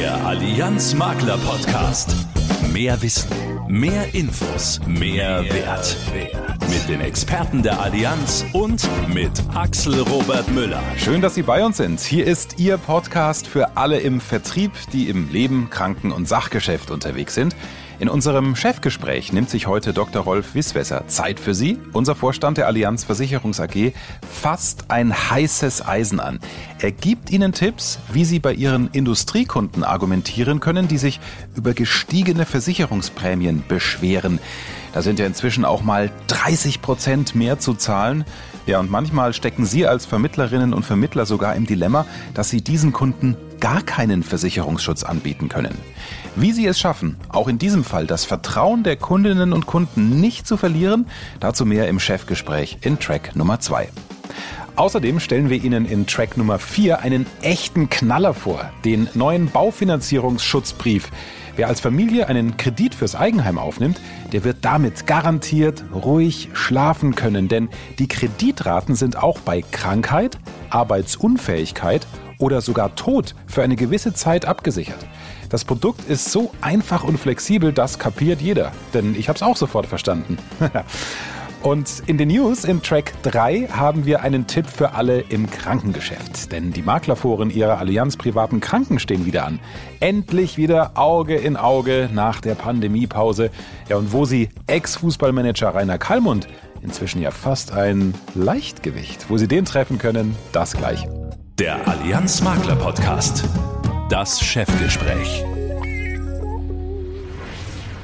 Der Allianz Makler Podcast. Mehr Wissen, mehr Infos, mehr, Wert. Mit den Experten der Allianz und mit Axel Robert Müller. Schön, dass Sie bei uns sind. Hier ist Ihr Podcast für alle im Vertrieb, die im Leben, Kranken- und Sachgeschäft unterwegs sind. In unserem Chefgespräch nimmt sich heute Dr. Rolf Wisswesser Zeit für Sie. Unser Vorstand der Allianz Versicherungs AG fasst ein heißes Eisen an. Er gibt Ihnen Tipps, wie Sie bei Ihren Industriekunden argumentieren können, die sich über gestiegene Versicherungsprämien beschweren. Da sind ja inzwischen auch mal 30 Prozent mehr zu zahlen. Ja, und manchmal stecken Sie als Vermittlerinnen und Vermittler sogar im Dilemma, dass Sie diesen Kunden gar keinen Versicherungsschutz anbieten können. Wie Sie es schaffen, auch in diesem Fall das Vertrauen der Kundinnen und Kunden nicht zu verlieren, dazu mehr im Chefgespräch in Track Nummer 2. Außerdem stellen wir Ihnen in Track Nummer 4 einen echten Knaller vor, den neuen Baufinanzierungsschutzbrief. Wer als Familie einen Kredit fürs Eigenheim aufnimmt, der wird damit garantiert ruhig schlafen können, denn die Kreditraten sind auch bei Krankheit, Arbeitsunfähigkeit oder sogar Tod für eine gewisse Zeit abgesichert. Das Produkt ist so einfach und flexibel, das kapiert jeder. Denn ich habe es auch sofort verstanden. Und in den News in Track 3 haben wir einen Tipp für alle im Krankengeschäft. Denn die Maklerforen ihrer Allianz privaten Kranken stehen wieder an. Endlich wieder Auge in Auge nach der Pandemiepause. Ja, und wo sie Ex-Fußballmanager Rainer Kallmund inzwischen ja fast ein Leichtgewicht, wo sie den treffen können, das gleich. Der Allianz Makler Podcast. Das Chefgespräch.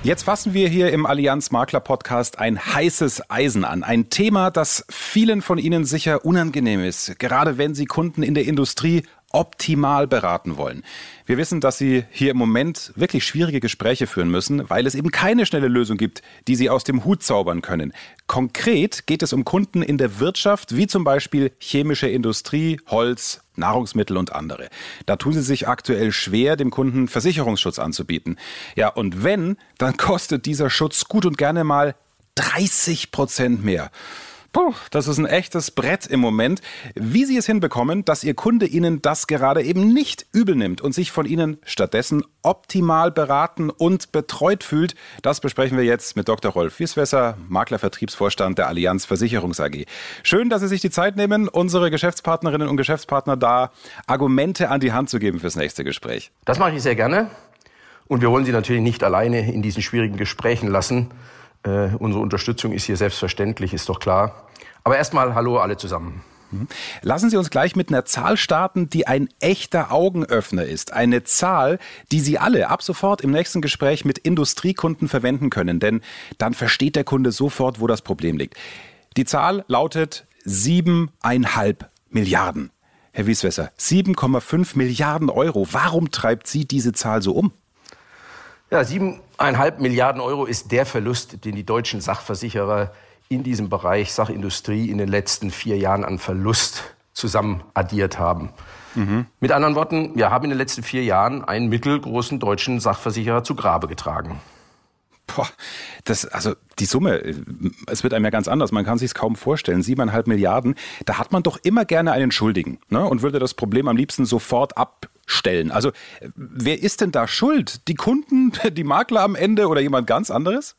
Jetzt fassen wir hier im Allianz Makler Podcast ein heißes Eisen an. Ein Thema, das vielen von Ihnen sicher unangenehm ist, gerade wenn Sie Kunden in der Industrie optimal beraten wollen. Wir wissen, dass Sie hier im Moment wirklich schwierige Gespräche führen müssen, weil es eben keine schnelle Lösung gibt, die Sie aus dem Hut zaubern können. Konkret geht es um Kunden in der Wirtschaft, wie zum Beispiel chemische Industrie, Holz, Nahrungsmittel und andere. Da tun Sie sich aktuell schwer, dem Kunden Versicherungsschutz anzubieten. Ja, und wenn, dann kostet dieser Schutz gut und gerne mal 30 Prozent mehr. Puh, das ist ein echtes Brett im Moment. Wie Sie es hinbekommen, dass Ihr Kunde Ihnen das gerade eben nicht übel nimmt und sich von Ihnen stattdessen optimal beraten und betreut fühlt, das besprechen wir jetzt mit Dr. Rolf Wieswesser, Maklervertriebsvorstand der Allianz Versicherungs AG. Schön, dass Sie sich die Zeit nehmen, unsere Geschäftspartnerinnen und Geschäftspartner da Argumente an die Hand zu geben fürs nächste Gespräch. Das mache ich sehr gerne. Und wir wollen Sie natürlich nicht alleine in diesen schwierigen Gesprächen lassen. Äh, unsere Unterstützung ist hier selbstverständlich, ist doch klar. Aber erstmal hallo alle zusammen. Mhm. Lassen Sie uns gleich mit einer Zahl starten, die ein echter Augenöffner ist. Eine Zahl, die Sie alle ab sofort im nächsten Gespräch mit Industriekunden verwenden können, denn dann versteht der Kunde sofort, wo das Problem liegt. Die Zahl lautet siebeneinhalb Milliarden. Herr Wieswesser, 7,5 Milliarden Euro. Warum treibt Sie diese Zahl so um? Ja, siebeneinhalb Milliarden Euro ist der Verlust, den die deutschen Sachversicherer in diesem Bereich Sachindustrie in den letzten vier Jahren an Verlust zusammen addiert haben. Mhm. Mit anderen Worten, wir haben in den letzten vier Jahren einen mittelgroßen deutschen Sachversicherer zu Grabe getragen. Boah, das, also die Summe, es wird einem ja ganz anders. Man kann sich es kaum vorstellen. Siebeneinhalb Milliarden, da hat man doch immer gerne einen Schuldigen ne? und würde das Problem am liebsten sofort abstellen. Also wer ist denn da schuld? Die Kunden, die Makler am Ende oder jemand ganz anderes?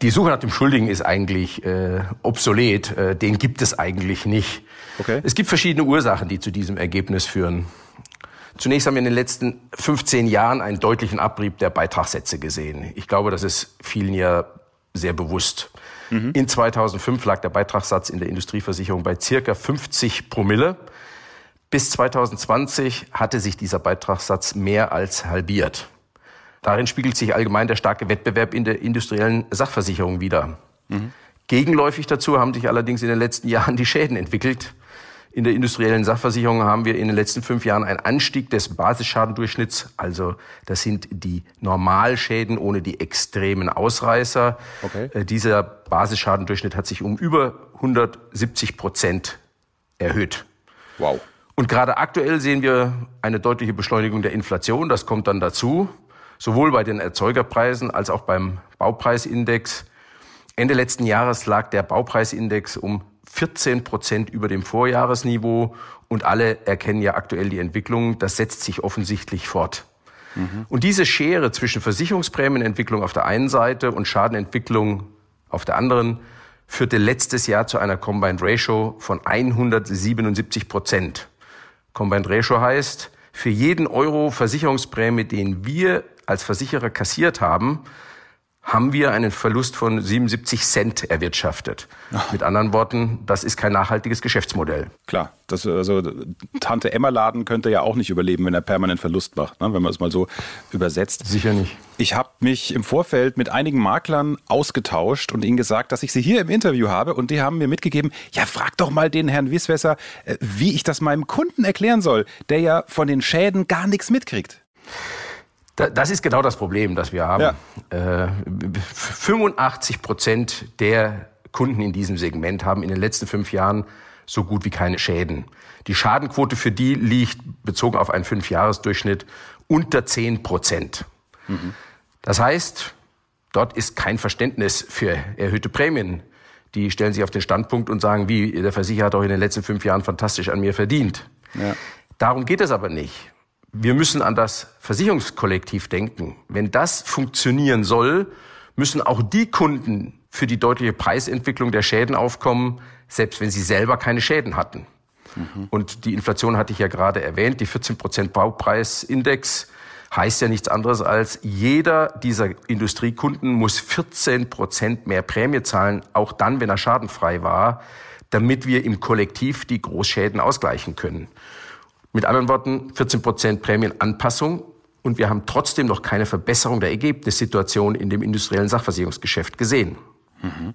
Die Suche nach dem Schuldigen ist eigentlich äh, obsolet. Äh, den gibt es eigentlich nicht. Okay. Es gibt verschiedene Ursachen, die zu diesem Ergebnis führen. Zunächst haben wir in den letzten 15 Jahren einen deutlichen Abrieb der Beitragssätze gesehen. Ich glaube, das ist vielen ja sehr bewusst. Mhm. In 2005 lag der Beitragssatz in der Industrieversicherung bei circa 50 Promille. Bis 2020 hatte sich dieser Beitragssatz mehr als halbiert. Darin spiegelt sich allgemein der starke Wettbewerb in der industriellen Sachversicherung wider. Mhm. Gegenläufig dazu haben sich allerdings in den letzten Jahren die Schäden entwickelt. In der industriellen Sachversicherung haben wir in den letzten fünf Jahren einen Anstieg des Basisschadendurchschnitts. Also das sind die Normalschäden ohne die extremen Ausreißer. Okay. Äh, dieser Basisschadendurchschnitt hat sich um über 170 Prozent erhöht. Wow. Und gerade aktuell sehen wir eine deutliche Beschleunigung der Inflation. Das kommt dann dazu sowohl bei den Erzeugerpreisen als auch beim Baupreisindex. Ende letzten Jahres lag der Baupreisindex um 14 Prozent über dem Vorjahresniveau und alle erkennen ja aktuell die Entwicklung. Das setzt sich offensichtlich fort. Mhm. Und diese Schere zwischen Versicherungsprämienentwicklung auf der einen Seite und Schadenentwicklung auf der anderen führte letztes Jahr zu einer Combined Ratio von 177 Prozent. Combined Ratio heißt, für jeden Euro Versicherungsprämie, den wir als Versicherer kassiert haben, haben wir einen Verlust von 77 Cent erwirtschaftet. Ach. Mit anderen Worten, das ist kein nachhaltiges Geschäftsmodell. Klar, das, also Tante Emma Laden könnte ja auch nicht überleben, wenn er permanent Verlust macht, ne, wenn man es mal so übersetzt. Sicher nicht. Ich habe mich im Vorfeld mit einigen Maklern ausgetauscht und ihnen gesagt, dass ich sie hier im Interview habe und die haben mir mitgegeben, ja frag doch mal den Herrn Wisswesser, äh, wie ich das meinem Kunden erklären soll, der ja von den Schäden gar nichts mitkriegt. Das ist genau das Problem, das wir haben. Ja. 85 äh, Prozent der Kunden in diesem Segment haben in den letzten fünf Jahren so gut wie keine Schäden. Die Schadenquote für die liegt bezogen auf einen Fünfjahresdurchschnitt unter 10 Prozent. Mhm. Das heißt, dort ist kein Verständnis für erhöhte Prämien. Die stellen sich auf den Standpunkt und sagen, wie, der Versicherer hat doch in den letzten fünf Jahren fantastisch an mir verdient. Ja. Darum geht es aber nicht wir müssen an das Versicherungskollektiv denken. Wenn das funktionieren soll, müssen auch die Kunden für die deutliche Preisentwicklung der Schäden aufkommen, selbst wenn sie selber keine Schäden hatten. Mhm. Und die Inflation hatte ich ja gerade erwähnt, die 14 Prozent Baupreisindex heißt ja nichts anderes als jeder dieser Industriekunden muss 14 Prozent mehr Prämie zahlen, auch dann, wenn er schadenfrei war, damit wir im Kollektiv die Großschäden ausgleichen können. Mit anderen Worten, 14 Prozent Prämienanpassung und wir haben trotzdem noch keine Verbesserung der Ergebnissituation in dem industriellen Sachversicherungsgeschäft gesehen. Mhm.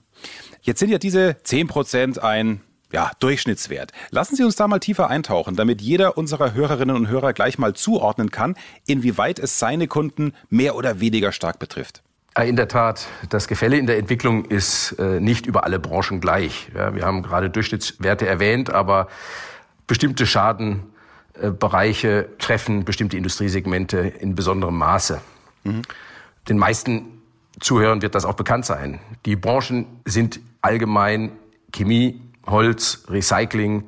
Jetzt sind ja diese 10 Prozent ein ja, Durchschnittswert. Lassen Sie uns da mal tiefer eintauchen, damit jeder unserer Hörerinnen und Hörer gleich mal zuordnen kann, inwieweit es seine Kunden mehr oder weniger stark betrifft. In der Tat, das Gefälle in der Entwicklung ist äh, nicht über alle Branchen gleich. Ja, wir haben gerade Durchschnittswerte erwähnt, aber bestimmte Schaden äh, Bereiche treffen bestimmte Industriesegmente in besonderem Maße. Mhm. Den meisten Zuhörern wird das auch bekannt sein. Die Branchen sind allgemein Chemie, Holz, Recycling,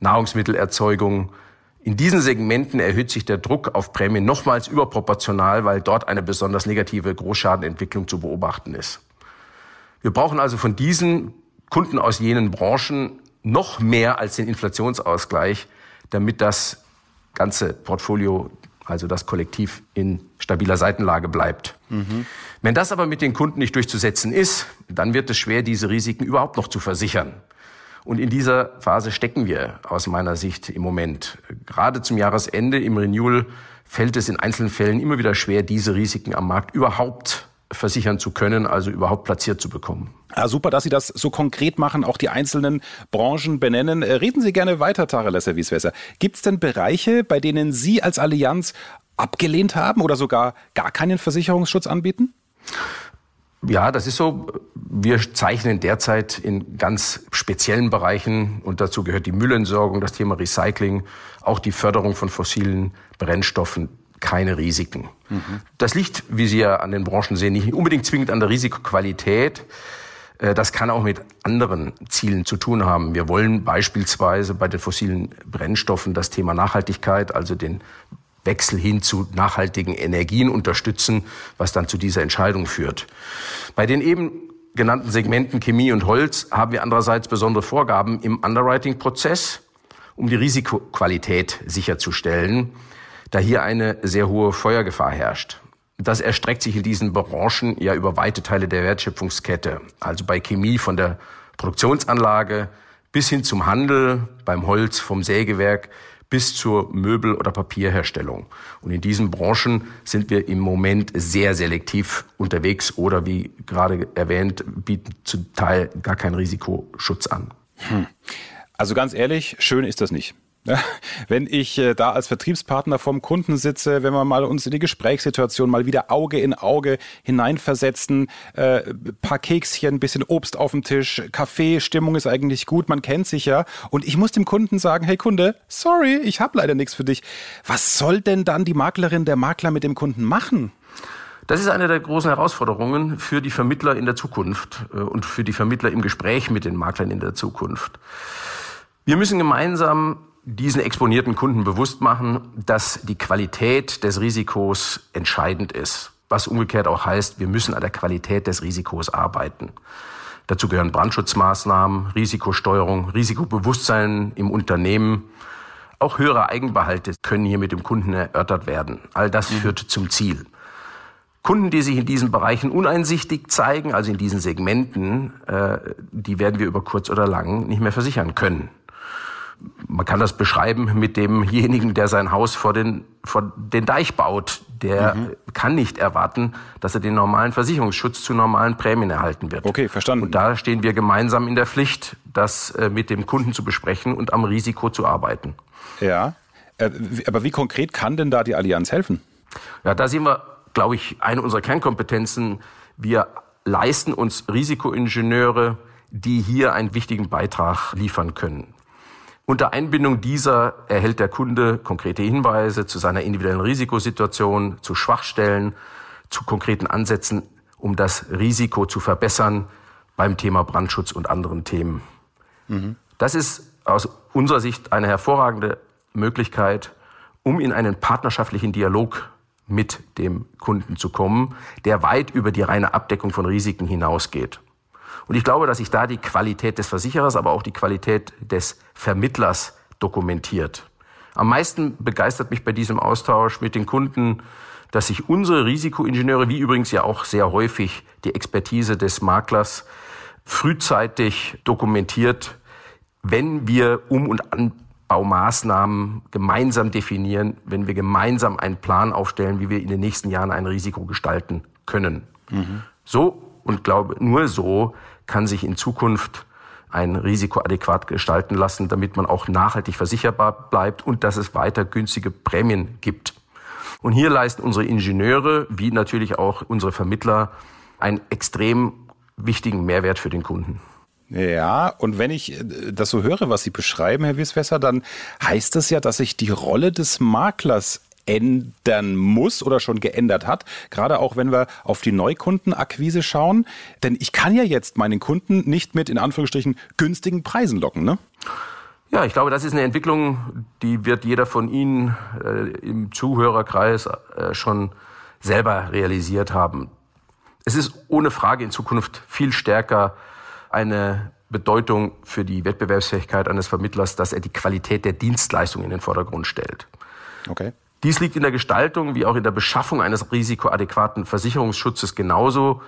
Nahrungsmittelerzeugung. In diesen Segmenten erhöht sich der Druck auf Prämien nochmals überproportional, weil dort eine besonders negative Großschadenentwicklung zu beobachten ist. Wir brauchen also von diesen Kunden aus jenen Branchen noch mehr als den Inflationsausgleich, damit das ganze Portfolio, also das Kollektiv, in stabiler Seitenlage bleibt. Mhm. Wenn das aber mit den Kunden nicht durchzusetzen ist, dann wird es schwer, diese Risiken überhaupt noch zu versichern. Und in dieser Phase stecken wir aus meiner Sicht im Moment. Gerade zum Jahresende im Renewal fällt es in einzelnen Fällen immer wieder schwer, diese Risiken am Markt überhaupt versichern zu können, also überhaupt platziert zu bekommen. Ja, super, dass Sie das so konkret machen, auch die einzelnen Branchen benennen. Äh, reden Sie gerne weiter, Tarelesser Wieswässer. Gibt es denn Bereiche, bei denen Sie als Allianz abgelehnt haben oder sogar gar keinen Versicherungsschutz anbieten? Ja, das ist so. Wir zeichnen derzeit in ganz speziellen Bereichen, und dazu gehört die Müllentsorgung, das Thema Recycling, auch die Förderung von fossilen Brennstoffen, keine Risiken. Mhm. Das liegt, wie Sie ja an den Branchen sehen, nicht unbedingt zwingend an der Risikoqualität. Äh, das kann auch mit anderen Zielen zu tun haben. Wir wollen beispielsweise bei den fossilen Brennstoffen das Thema Nachhaltigkeit, also den Wechsel hin zu nachhaltigen Energien unterstützen, was dann zu dieser Entscheidung führt. Bei den eben genannten Segmenten Chemie und Holz haben wir andererseits besondere Vorgaben im Underwriting-Prozess, um die Risikoqualität sicherzustellen, da hier eine sehr hohe Feuergefahr herrscht. Das erstreckt sich in diesen Branchen ja über weite Teile der Wertschöpfungskette. Also bei Chemie von der Produktionsanlage bis hin zum Handel, beim Holz vom Sägewerk bis zur Möbel- oder Papierherstellung. Und in diesen Branchen sind wir im Moment sehr selektiv unterwegs oder wie gerade erwähnt, bieten zum Teil gar keinen Risikoschutz an. Hm. Also ganz ehrlich, schön ist das nicht. Wenn ich äh, da als Vertriebspartner vom Kunden sitze, wenn wir mal uns in die Gesprächssituation mal wieder Auge in Auge hineinversetzen, äh, paar Kekschen, bisschen Obst auf dem Tisch, Kaffee, Stimmung ist eigentlich gut, man kennt sich ja. Und ich muss dem Kunden sagen, hey Kunde, sorry, ich habe leider nichts für dich. Was soll denn dann die Maklerin, der Makler mit dem Kunden machen? Das ist eine der großen Herausforderungen für die Vermittler in der Zukunft äh, und für die Vermittler im Gespräch mit den Maklern in der Zukunft. Wir müssen gemeinsam diesen exponierten Kunden bewusst machen, dass die Qualität des Risikos entscheidend ist. Was umgekehrt auch heißt, wir müssen an der Qualität des Risikos arbeiten. Dazu gehören Brandschutzmaßnahmen, Risikosteuerung, Risikobewusstsein im Unternehmen. Auch höhere Eigenbehalte können hier mit dem Kunden erörtert werden. All das mhm. führt zum Ziel. Kunden, die sich in diesen Bereichen uneinsichtig zeigen, also in diesen Segmenten, äh, die werden wir über kurz oder lang nicht mehr versichern können man kann das beschreiben mit demjenigen, der sein Haus vor den, vor den Deich baut. Der mhm. kann nicht erwarten, dass er den normalen Versicherungsschutz zu normalen Prämien erhalten wird. Okay, verstanden. Und da stehen wir gemeinsam in der Pflicht, das äh, mit dem Kunden zu besprechen und am Risiko zu arbeiten. Ja, äh, aber wie konkret kann denn da die Allianz helfen? Ja, da sehen wir, glaube ich, eine unserer Kernkompetenzen. Wir leisten uns Risikoingenieure, die hier einen wichtigen Beitrag liefern können. Unter Einbindung dieser erhält der Kunde konkrete Hinweise zu seiner individuellen Risikosituation, zu Schwachstellen, zu konkreten Ansätzen, um das Risiko zu verbessern beim Thema Brandschutz und anderen Themen. Mhm. Das ist aus unserer Sicht eine hervorragende Möglichkeit, um in einen partnerschaftlichen Dialog mit dem Kunden zu kommen, der weit über die reine Abdeckung von Risiken hinausgeht. Und ich glaube, dass sich da die Qualität des Versicherers, aber auch die Qualität des Vermittlers dokumentiert. Am meisten begeistert mich bei diesem Austausch mit den Kunden, dass sich unsere Risikoingenieure, wie übrigens ja auch sehr häufig die Expertise des Maklers, frühzeitig dokumentiert, wenn wir Um- und Anbaumaßnahmen gemeinsam definieren, wenn wir gemeinsam einen Plan aufstellen, wie wir in den nächsten Jahren ein Risiko gestalten können. Mhm. So und glaube, nur so kann sich in Zukunft ein Risiko adäquat gestalten lassen, damit man auch nachhaltig versicherbar bleibt und dass es weiter günstige Prämien gibt. Und hier leisten unsere Ingenieure, wie natürlich auch unsere Vermittler, einen extrem wichtigen Mehrwert für den Kunden. Ja, und wenn ich äh, das so höre, was Sie beschreiben, Herr Wieswesser, dann heißt das ja, dass sich die Rolle des Maklers ändern muss oder schon geändert hat. Gerade auch wenn wir auf die Neukundenakquise schauen. Denn ich kann ja jetzt meinen Kunden nicht mit in Anführungsstrichen günstigen Preisen locken, ne? Ja, ich glaube, das ist eine Entwicklung, die wird jeder von Ihnen äh, im Zuhörerkreis äh, schon selber realisiert haben. Es ist ohne Frage in Zukunft viel stärker eine Bedeutung für die Wettbewerbsfähigkeit eines Vermittlers, dass er die Qualität der Dienstleistung in den Vordergrund stellt. Okay. Dies liegt in der Gestaltung wie auch in der Beschaffung eines risikoadäquaten Versicherungsschutzes genauso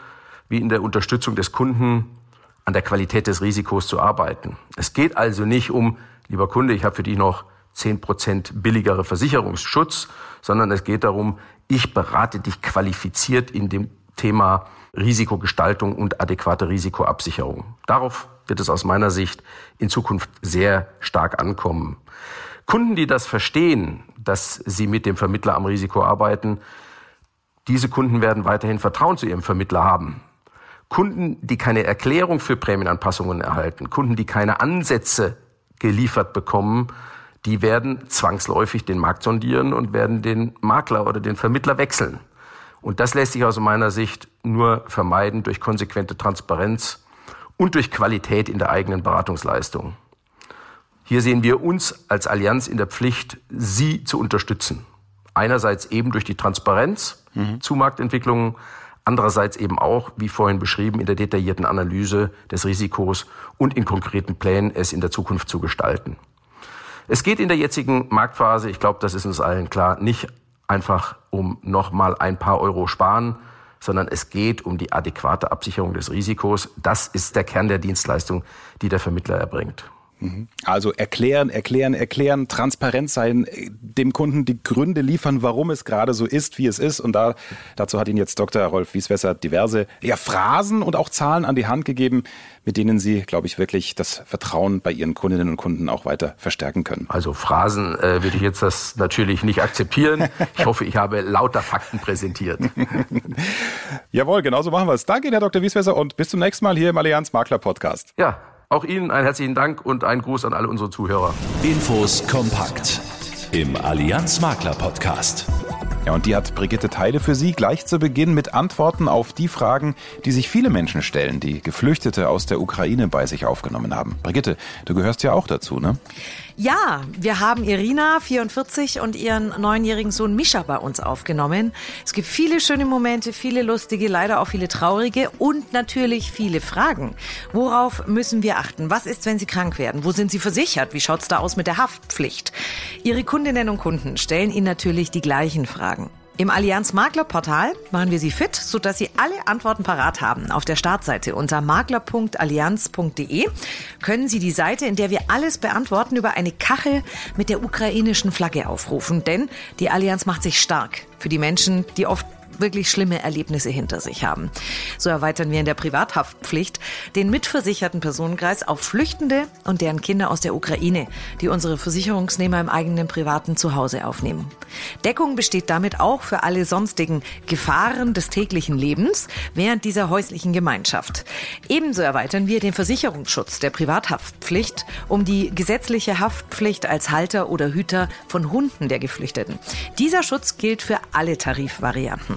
wie in der Unterstützung des Kunden an der Qualität des Risikos zu arbeiten. Es geht also nicht um, lieber Kunde, ich habe für dich noch zehn Prozent billigere Versicherungsschutz, sondern es geht darum, ich berate dich qualifiziert in dem Thema Risikogestaltung und adäquate Risikoabsicherung. Darauf wird es aus meiner Sicht in Zukunft sehr stark ankommen. Kunden, die das verstehen, dass sie mit dem Vermittler am Risiko arbeiten, diese Kunden werden weiterhin Vertrauen zu ihrem Vermittler haben. Kunden, die keine Erklärung für Prämienanpassungen erhalten, Kunden, die keine Ansätze geliefert bekommen, die werden zwangsläufig den Markt sondieren und werden den Makler oder den Vermittler wechseln. Und das lässt sich aus meiner Sicht nur vermeiden durch konsequente Transparenz und durch Qualität in der eigenen Beratungsleistung. Hier sehen wir uns als Allianz in der Pflicht, Sie zu unterstützen. Einerseits eben durch die Transparenz mhm. zu Marktentwicklungen, andererseits eben auch, wie vorhin beschrieben, in der detaillierten Analyse des Risikos und in konkreten Plänen, es in der Zukunft zu gestalten. Es geht in der jetzigen Marktphase, ich glaube, das ist uns allen klar, nicht einfach um nochmal ein paar Euro sparen, sondern es geht um die adäquate Absicherung des Risikos. Das ist der Kern der Dienstleistung, die der Vermittler erbringt. Also erklären, erklären, erklären, transparent sein, dem Kunden die Gründe liefern, warum es gerade so ist, wie es ist. Und da, dazu hat Ihnen jetzt Dr. Rolf Wieswesser diverse ja, Phrasen und auch Zahlen an die Hand gegeben, mit denen Sie, glaube ich, wirklich das Vertrauen bei Ihren Kundinnen und Kunden auch weiter verstärken können. Also Phrasen äh, würde ich jetzt das natürlich nicht akzeptieren. Ich hoffe, ich habe lauter Fakten präsentiert. Jawohl, genauso machen wir es. Danke, Herr Dr. Wieswesser, und bis zum nächsten Mal hier im Allianz Makler Podcast. Ja, auch Ihnen einen herzlichen Dank und einen Gruß an alle unsere Zuhörer. Infos kompakt im Allianz Makler Podcast. Ja, und die hat Brigitte Teile für Sie gleich zu Beginn mit Antworten auf die Fragen, die sich viele Menschen stellen, die Geflüchtete aus der Ukraine bei sich aufgenommen haben. Brigitte, du gehörst ja auch dazu, ne? Ja, wir haben Irina, 44, und ihren neunjährigen Sohn Mischa bei uns aufgenommen. Es gibt viele schöne Momente, viele lustige, leider auch viele traurige und natürlich viele Fragen. Worauf müssen wir achten? Was ist, wenn Sie krank werden? Wo sind Sie versichert? Wie schaut's da aus mit der Haftpflicht? Ihre Kundinnen und Kunden stellen Ihnen natürlich die gleichen Fragen. Im Allianz Makler Portal machen wir Sie fit, sodass Sie alle Antworten parat haben. Auf der Startseite unter makler.allianz.de können Sie die Seite, in der wir alles beantworten, über eine Kachel mit der ukrainischen Flagge aufrufen. Denn die Allianz macht sich stark für die Menschen, die oft wirklich schlimme Erlebnisse hinter sich haben. So erweitern wir in der Privathaftpflicht den mitversicherten Personenkreis auf Flüchtende und deren Kinder aus der Ukraine, die unsere Versicherungsnehmer im eigenen privaten Zuhause aufnehmen. Deckung besteht damit auch für alle sonstigen Gefahren des täglichen Lebens während dieser häuslichen Gemeinschaft. Ebenso erweitern wir den Versicherungsschutz der Privathaftpflicht um die gesetzliche Haftpflicht als Halter oder Hüter von Hunden der Geflüchteten. Dieser Schutz gilt für alle Tarifvarianten.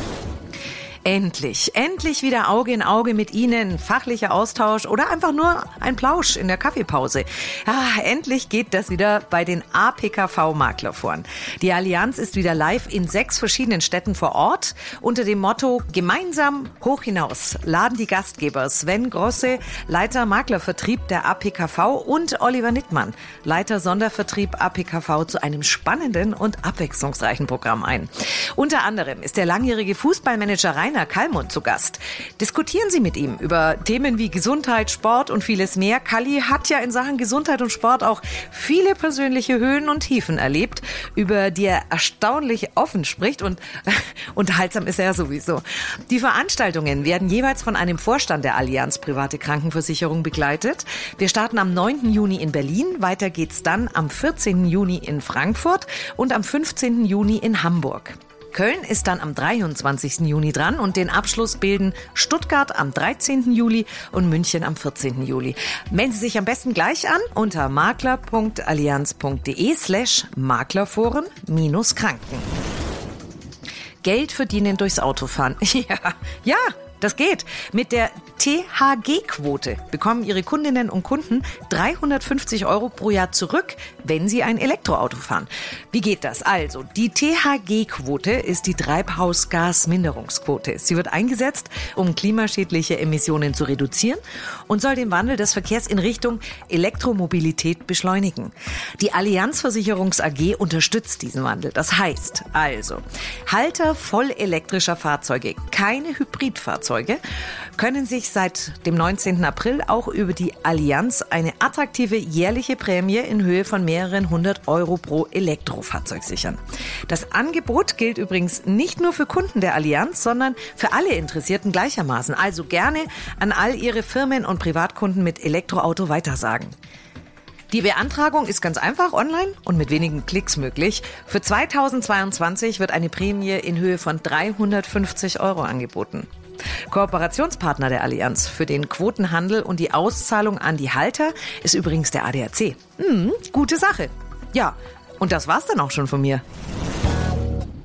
Endlich, endlich wieder Auge in Auge mit Ihnen, fachlicher Austausch oder einfach nur ein Plausch in der Kaffeepause. Ah, endlich geht das wieder bei den APKV-Maklerforen. Die Allianz ist wieder live in sechs verschiedenen Städten vor Ort unter dem Motto Gemeinsam hoch hinaus laden die Gastgeber Sven Grosse, Leiter Maklervertrieb der APKV und Oliver Nittmann, Leiter Sondervertrieb APKV zu einem spannenden und abwechslungsreichen Programm ein. Unter anderem ist der langjährige Fußballmanager Rainer Rainer Kallmund zu Gast. Diskutieren Sie mit ihm über Themen wie Gesundheit, Sport und vieles mehr. Kalli hat ja in Sachen Gesundheit und Sport auch viele persönliche Höhen und Tiefen erlebt, über die er erstaunlich offen spricht und unterhaltsam ist er sowieso. Die Veranstaltungen werden jeweils von einem Vorstand der Allianz Private Krankenversicherung begleitet. Wir starten am 9. Juni in Berlin, weiter geht's dann am 14. Juni in Frankfurt und am 15. Juni in Hamburg. Köln ist dann am 23. Juni dran und den Abschluss bilden Stuttgart am 13. Juli und München am 14. Juli. Melden Sie sich am besten gleich an unter makler.allianz.de slash maklerforen minus Kranken. Geld verdienen durchs Autofahren. Ja, ja, das geht. Mit der THG-Quote bekommen Ihre Kundinnen und Kunden 350 Euro pro Jahr zurück, wenn Sie ein Elektroauto fahren. Wie geht das? Also, die THG-Quote ist die Treibhausgasminderungsquote. Sie wird eingesetzt, um klimaschädliche Emissionen zu reduzieren und soll den Wandel des Verkehrs in Richtung Elektromobilität beschleunigen. Die Allianzversicherungs AG unterstützt diesen Wandel. Das heißt also, Halter voll elektrischer Fahrzeuge, keine Hybridfahrzeuge, können sich seit dem 19. April auch über die Allianz eine attraktive jährliche Prämie in Höhe von mehreren hundert Euro pro Elektrofahrzeug sichern. Das Angebot gilt übrigens nicht nur für Kunden der Allianz, sondern für alle Interessierten gleichermaßen. Also gerne an all Ihre Firmen und Privatkunden mit Elektroauto weitersagen. Die Beantragung ist ganz einfach online und mit wenigen Klicks möglich. Für 2022 wird eine Prämie in Höhe von 350 Euro angeboten. Kooperationspartner der Allianz für den Quotenhandel und die Auszahlung an die Halter ist übrigens der ADAC. Hm, gute Sache. Ja, und das war's dann auch schon von mir.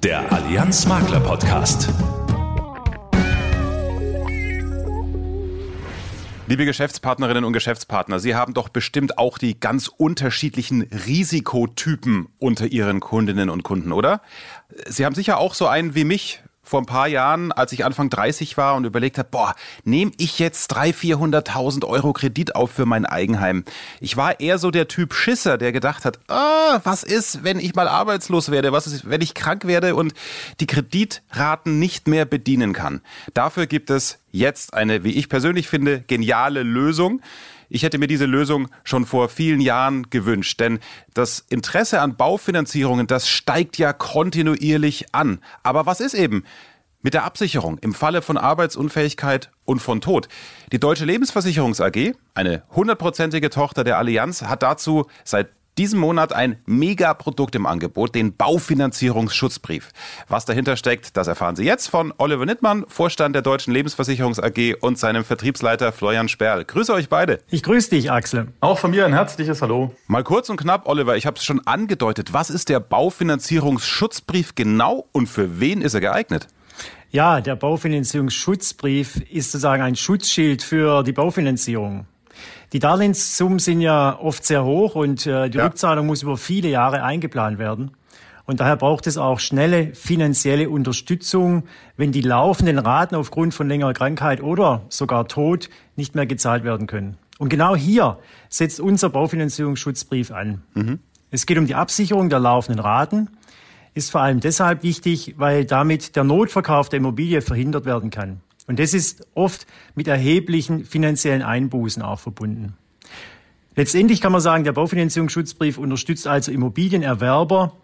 Der Allianz Makler Podcast. Liebe Geschäftspartnerinnen und Geschäftspartner, Sie haben doch bestimmt auch die ganz unterschiedlichen Risikotypen unter Ihren Kundinnen und Kunden, oder? Sie haben sicher auch so einen wie mich, vor ein paar Jahren, als ich Anfang 30 war und überlegt habe, boah, nehme ich jetzt 300.000, 400.000 Euro Kredit auf für mein Eigenheim? Ich war eher so der Typ Schisser, der gedacht hat, ah, was ist, wenn ich mal arbeitslos werde? Was ist, wenn ich krank werde und die Kreditraten nicht mehr bedienen kann? Dafür gibt es jetzt eine, wie ich persönlich finde, geniale Lösung. Ich hätte mir diese Lösung schon vor vielen Jahren gewünscht, denn das Interesse an Baufinanzierungen, das steigt ja kontinuierlich an. Aber was ist eben mit der Absicherung im Falle von Arbeitsunfähigkeit und von Tod? Die Deutsche Lebensversicherungs AG, eine hundertprozentige Tochter der Allianz, hat dazu seit Diesen Monat ein Megaprodukt im Angebot, den Baufinanzierungsschutzbrief. Was dahinter steckt, das erfahren Sie jetzt von Oliver Nittmann, Vorstand der Deutschen Lebensversicherungs AG und seinem Vertriebsleiter Florian Sperl. Grüße euch beide. Ich grüße dich, Axel. Auch von mir ein herzliches Hallo. Mal kurz und knapp, Oliver, ich habe es schon angedeutet. Was ist der Baufinanzierungsschutzbrief genau und für wen ist er geeignet? Ja, der Baufinanzierungsschutzbrief ist sozusagen ein Schutzschild für die Baufinanzierung. Die Darlehenssummen sind ja oft sehr hoch und äh, die ja. Rückzahlung muss über viele Jahre eingeplant werden. Und daher braucht es auch schnelle finanzielle Unterstützung, wenn die laufenden Raten aufgrund von längerer Krankheit oder sogar Tod nicht mehr gezahlt werden können. Und genau hier setzt unser Baufinanzierungsschutzbrief an. Mhm. Es geht um die Absicherung der laufenden Raten, ist vor allem deshalb wichtig, weil damit der Notverkauf der Immobilie verhindert werden kann. Und das ist oft mit erheblichen finanziellen Einbußen auch verbunden. Letztendlich kann man sagen, der Baufinanzierungsschutzbrief unterstützt also Immobilienerwerber,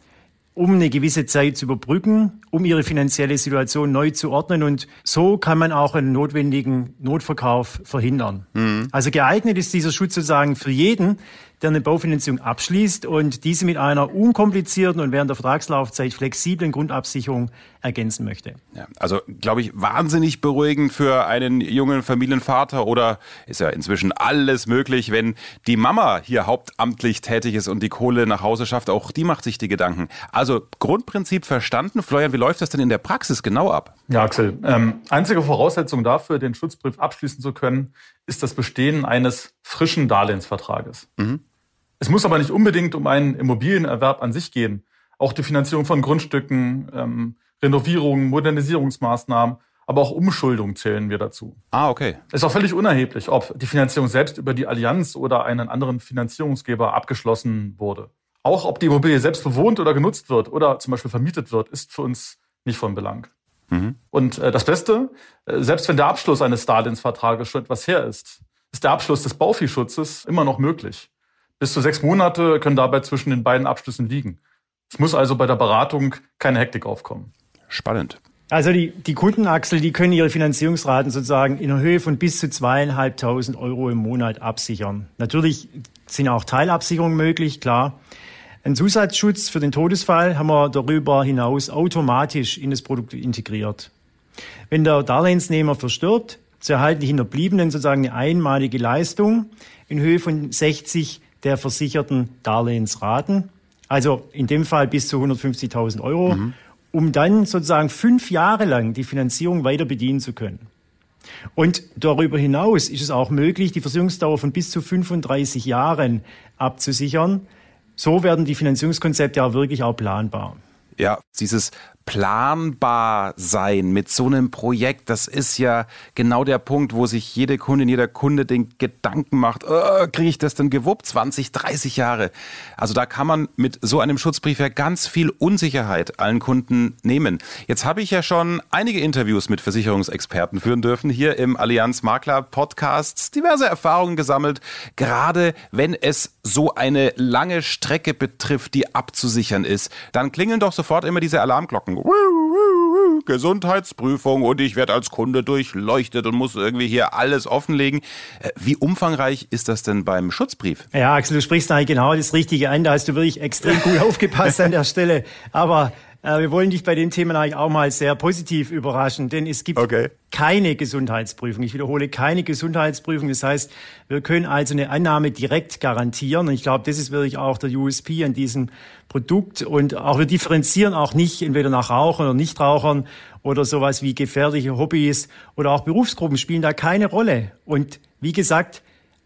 um eine gewisse Zeit zu überbrücken, um ihre finanzielle Situation neu zu ordnen. Und so kann man auch einen notwendigen Notverkauf verhindern. Mhm. Also geeignet ist dieser Schutz sozusagen für jeden, der eine Baufinanzierung abschließt und diese mit einer unkomplizierten und während der Vertragslaufzeit flexiblen Grundabsicherung ergänzen möchte. Ja, also glaube ich wahnsinnig beruhigend für einen jungen Familienvater oder ist ja inzwischen alles möglich, wenn die Mama hier hauptamtlich tätig ist und die Kohle nach Hause schafft, auch die macht sich die Gedanken. Also Grundprinzip verstanden. Florian, wie läuft das denn in der Praxis genau ab? Ja, Axel, ähm, einzige Voraussetzung dafür, den Schutzbrief abschließen zu können, ist das Bestehen eines frischen Darlehensvertrages. Mhm. Es muss aber nicht unbedingt um einen Immobilienerwerb an sich gehen. Auch die Finanzierung von Grundstücken, ähm, Renovierungen, Modernisierungsmaßnahmen, aber auch Umschuldung zählen wir dazu. Ah, okay. Ist auch völlig unerheblich, ob die Finanzierung selbst über die Allianz oder einen anderen Finanzierungsgeber abgeschlossen wurde. Auch ob die Immobilie selbst bewohnt oder genutzt wird oder zum Beispiel vermietet wird, ist für uns nicht von Belang. Mhm. Und äh, das Beste, äh, selbst wenn der Abschluss eines Darlehensvertrages schon etwas her ist, ist der Abschluss des Bauviehschutzes immer noch möglich. Bis zu sechs Monate können dabei zwischen den beiden Abschlüssen liegen. Es muss also bei der Beratung keine Hektik aufkommen. Spannend. Also die, die Kundenachsel, die können ihre Finanzierungsraten sozusagen in Höhe von bis zu zweieinhalbtausend Euro im Monat absichern. Natürlich sind auch Teilabsicherungen möglich, klar. Ein Zusatzschutz für den Todesfall haben wir darüber hinaus automatisch in das Produkt integriert. Wenn der Darlehensnehmer verstirbt, so erhalten die Hinterbliebenen sozusagen eine einmalige Leistung in Höhe von 60 der versicherten Darlehensraten, also in dem Fall bis zu 150.000 Euro, mhm. um dann sozusagen fünf Jahre lang die Finanzierung weiter bedienen zu können. Und darüber hinaus ist es auch möglich, die Versicherungsdauer von bis zu 35 Jahren abzusichern. So werden die Finanzierungskonzepte auch wirklich auch planbar. Ja, dieses planbar sein mit so einem Projekt, das ist ja genau der Punkt, wo sich jede Kundin, jeder Kunde den Gedanken macht, oh, kriege ich das denn gewuppt? 20, 30 Jahre. Also da kann man mit so einem Schutzbrief ja ganz viel Unsicherheit allen Kunden nehmen. Jetzt habe ich ja schon einige Interviews mit Versicherungsexperten führen dürfen, hier im Allianz Makler Podcast, diverse Erfahrungen gesammelt, gerade wenn es so eine lange Strecke betrifft, die abzusichern ist, dann klingeln doch sofort immer diese Alarmglocken Gesundheitsprüfung und ich werde als Kunde durchleuchtet und muss irgendwie hier alles offenlegen. Äh, wie umfangreich ist das denn beim Schutzbrief? Ja, Axel, du sprichst eigentlich genau das Richtige an. Da hast du wirklich extrem gut aufgepasst an der Stelle. Aber wir wollen dich bei dem Thema eigentlich auch mal sehr positiv überraschen, denn es gibt okay. keine Gesundheitsprüfung. Ich wiederhole, keine Gesundheitsprüfung. Das heißt, wir können also eine Annahme direkt garantieren. Und ich glaube, das ist wirklich auch der USP an diesem Produkt. Und auch wir differenzieren auch nicht entweder nach Rauchern oder Nichtrauchern oder sowas wie gefährliche Hobbys oder auch Berufsgruppen spielen da keine Rolle. Und wie gesagt,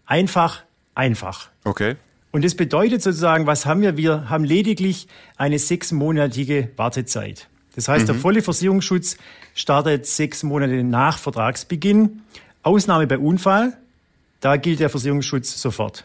einfach, einfach. Okay. Und das bedeutet sozusagen, was haben wir? Wir haben lediglich eine sechsmonatige Wartezeit. Das heißt, mhm. der volle Versicherungsschutz startet sechs Monate nach Vertragsbeginn. Ausnahme bei Unfall, da gilt der Versicherungsschutz sofort.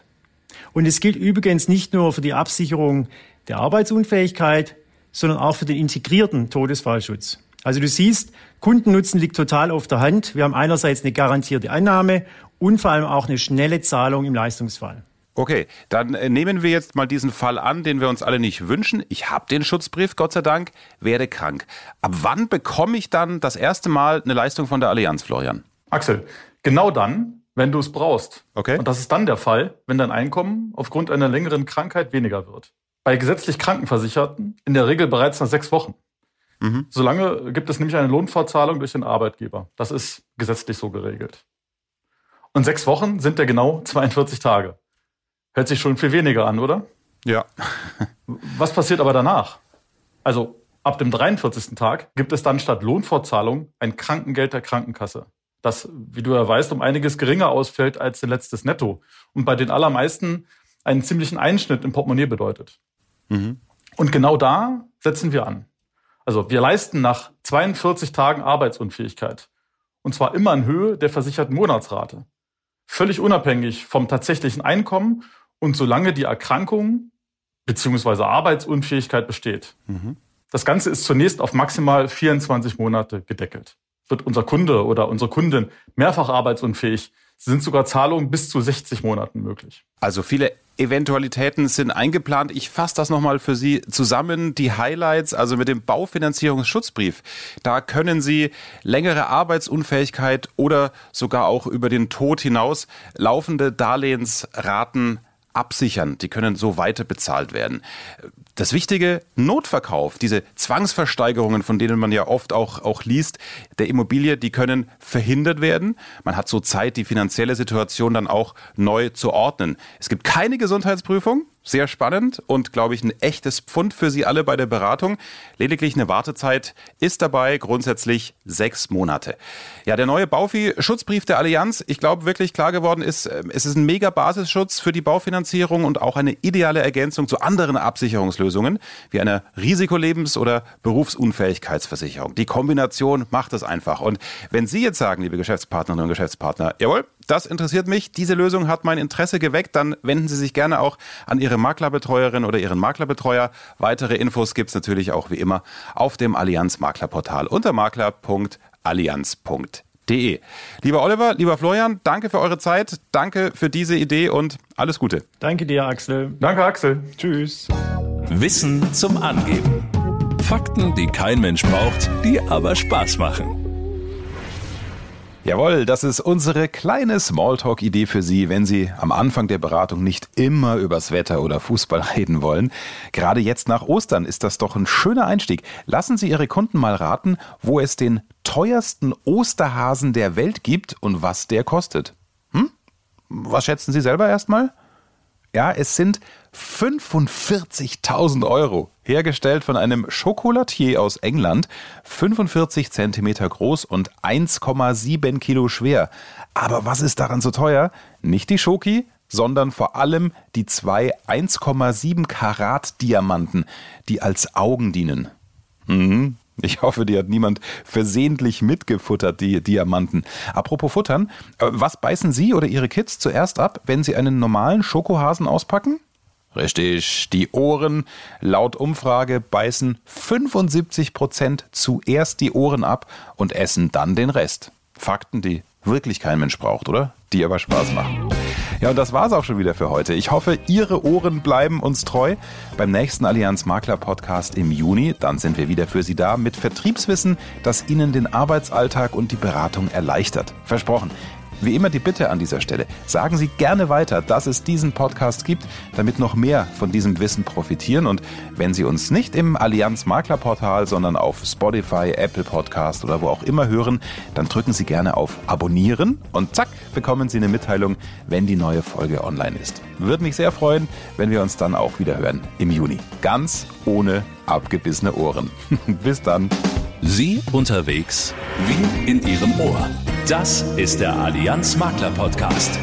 Und es gilt übrigens nicht nur für die Absicherung der Arbeitsunfähigkeit, sondern auch für den integrierten Todesfallschutz. Also du siehst, Kundennutzen liegt total auf der Hand. Wir haben einerseits eine garantierte Einnahme und vor allem auch eine schnelle Zahlung im Leistungsfall. Okay, dann äh, nehmen wir jetzt mal diesen Fall an, den wir uns alle nicht wünschen. Ich habe den Schutzbrief, Gott sei Dank, werde krank. Ab wann bekomme ich dann das erste Mal eine Leistung von der Allianz, Florian? Axel, genau dann, wenn du es brauchst. Okay. Und das ist dann der Fall, wenn dein Einkommen aufgrund einer längeren Krankheit weniger wird. Bei gesetzlich Krankenversicherten in der Regel bereits nach sechs Wochen. Mhm. Solange gibt es nämlich eine Lohnfortzahlung durch den Arbeitgeber. Das ist gesetzlich so geregelt. Und sechs Wochen sind ja genau 42 Tage. Hört sich schon viel weniger an, oder? Ja. Was passiert aber danach? Also ab dem 43. Tag gibt es dann statt Lohnfortzahlung ein Krankengeld der Krankenkasse. Das, wie du ja weißt, um einiges geringer ausfällt als dein letztes Netto. Und bei den allermeisten einen ziemlichen Einschnitt im Portemonnaie bedeutet. Mhm. Und genau da setzen wir an. Also wir leisten nach 42 Tagen Arbeitsunfähigkeit. Und zwar immer in Höhe der versicherten Monatsrate. Völlig unabhängig vom tatsächlichen Einkommen und solange die Erkrankung beziehungsweise Arbeitsunfähigkeit besteht. Mhm. Das Ganze ist zunächst auf maximal 24 Monate gedeckelt. Wird unser Kunde oder unsere Kundin mehrfach arbeitsunfähig, sind sogar Zahlungen bis zu 60 Monaten möglich. Also viele Eventualitäten sind eingeplant. Ich fasse das nochmal für Sie zusammen. Die Highlights, also mit dem Baufinanzierungsschutzbrief. Da können Sie längere Arbeitsunfähigkeit oder sogar auch über den Tod hinaus laufende Darlehensraten absichern. Die können so weiter bezahlt werden. Das Wichtige, Notverkauf, diese Zwangsversteigerungen, von denen man ja oft auch, auch liest, der Immobilie, die können verhindert werden. Man hat so Zeit, die finanzielle Situation dann auch neu zu ordnen. Es gibt keine Gesundheitsprüfung, sehr spannend und, glaube ich, ein echtes Pfund für Sie alle bei der Beratung. Lediglich eine Wartezeit ist dabei grundsätzlich sechs Monate. Ja, der neue Baufi-Schutzbrief der Allianz, ich glaube, wirklich klar geworden ist, äh, es ist ein mega Basisschutz für die Baufinanzierung und auch eine ideale Ergänzung zu anderen Absicherungslösungen wie einer Risikolebens- oder Berufsunfähigkeitsversicherung. Die Kombination macht es einfach. Und wenn Sie jetzt sagen, liebe Geschäftspartnerinnen und Geschäftspartner, jawohl, das interessiert mich, diese Lösung hat mein Interesse geweckt, dann wenden Sie sich gerne auch an Ihre Maklerbetreuerin oder Ihren Maklerbetreuer. Weitere Infos gibt es natürlich auch wie immer auf dem Allianz Maklerportal unter makler.allianz.de. Lieber Oliver, lieber Florian, danke für eure Zeit, danke für diese Idee und alles Gute. Danke dir, Axel. Danke, Axel. Tschüss. Wissen zum Angeben. Fakten, die kein Mensch braucht, die aber Spaß machen. Jawohl, das ist unsere kleine Smalltalk-Idee für Sie, wenn Sie am Anfang der Beratung nicht immer übers Wetter oder Fußball reden wollen. Gerade jetzt nach Ostern ist das doch ein schöner Einstieg. Lassen Sie Ihre Kunden mal raten, wo es den teuersten Osterhasen der Welt gibt und was der kostet. Hm? Was schätzen Sie selber erstmal? Ja, es sind 45.000 Euro. Hergestellt von einem Chocolatier aus England, 45 Zentimeter groß und 1,7 Kilo schwer. Aber was ist daran so teuer? Nicht die Schoki, sondern vor allem die zwei 1,7 Karat Diamanten, die als Augen dienen. Mhm. Ich hoffe, die hat niemand versehentlich mitgefuttert, die Diamanten. Apropos Futtern, äh, was beißen Sie oder Ihre Kids zuerst ab, wenn Sie einen normalen Schokohasen auspacken? Richtig, die Ohren. Laut Umfrage beißen 75 Prozent zuerst die Ohren ab und essen dann den Rest. Fakten, die wirklich kein Mensch braucht, oder? Die aber Spaß machen. Ja, und das war's auch schon wieder für heute. Ich hoffe, Ihre Ohren bleiben uns treu. Beim nächsten Allianz Makler Podcast im Juni, dann sind wir wieder für Sie da mit Vertriebswissen, das Ihnen den Arbeitsalltag und die Beratung erleichtert. Versprochen. Wie immer die Bitte an dieser Stelle, sagen Sie gerne weiter, dass es diesen Podcast gibt, damit noch mehr von diesem Wissen profitieren. Und wenn Sie uns nicht im Allianz Maklerportal, sondern auf Spotify, Apple Podcast oder wo auch immer hören, dann drücken Sie gerne auf Abonnieren und zack, bekommen Sie eine Mitteilung, wenn die neue Folge online ist. Würde mich sehr freuen, wenn wir uns dann auch wieder hören im Juni. Ganz ohne abgebissene Ohren. Bis dann. Sie unterwegs wie in Ihrem Ohr. Das ist der Allianz Makler Podcast.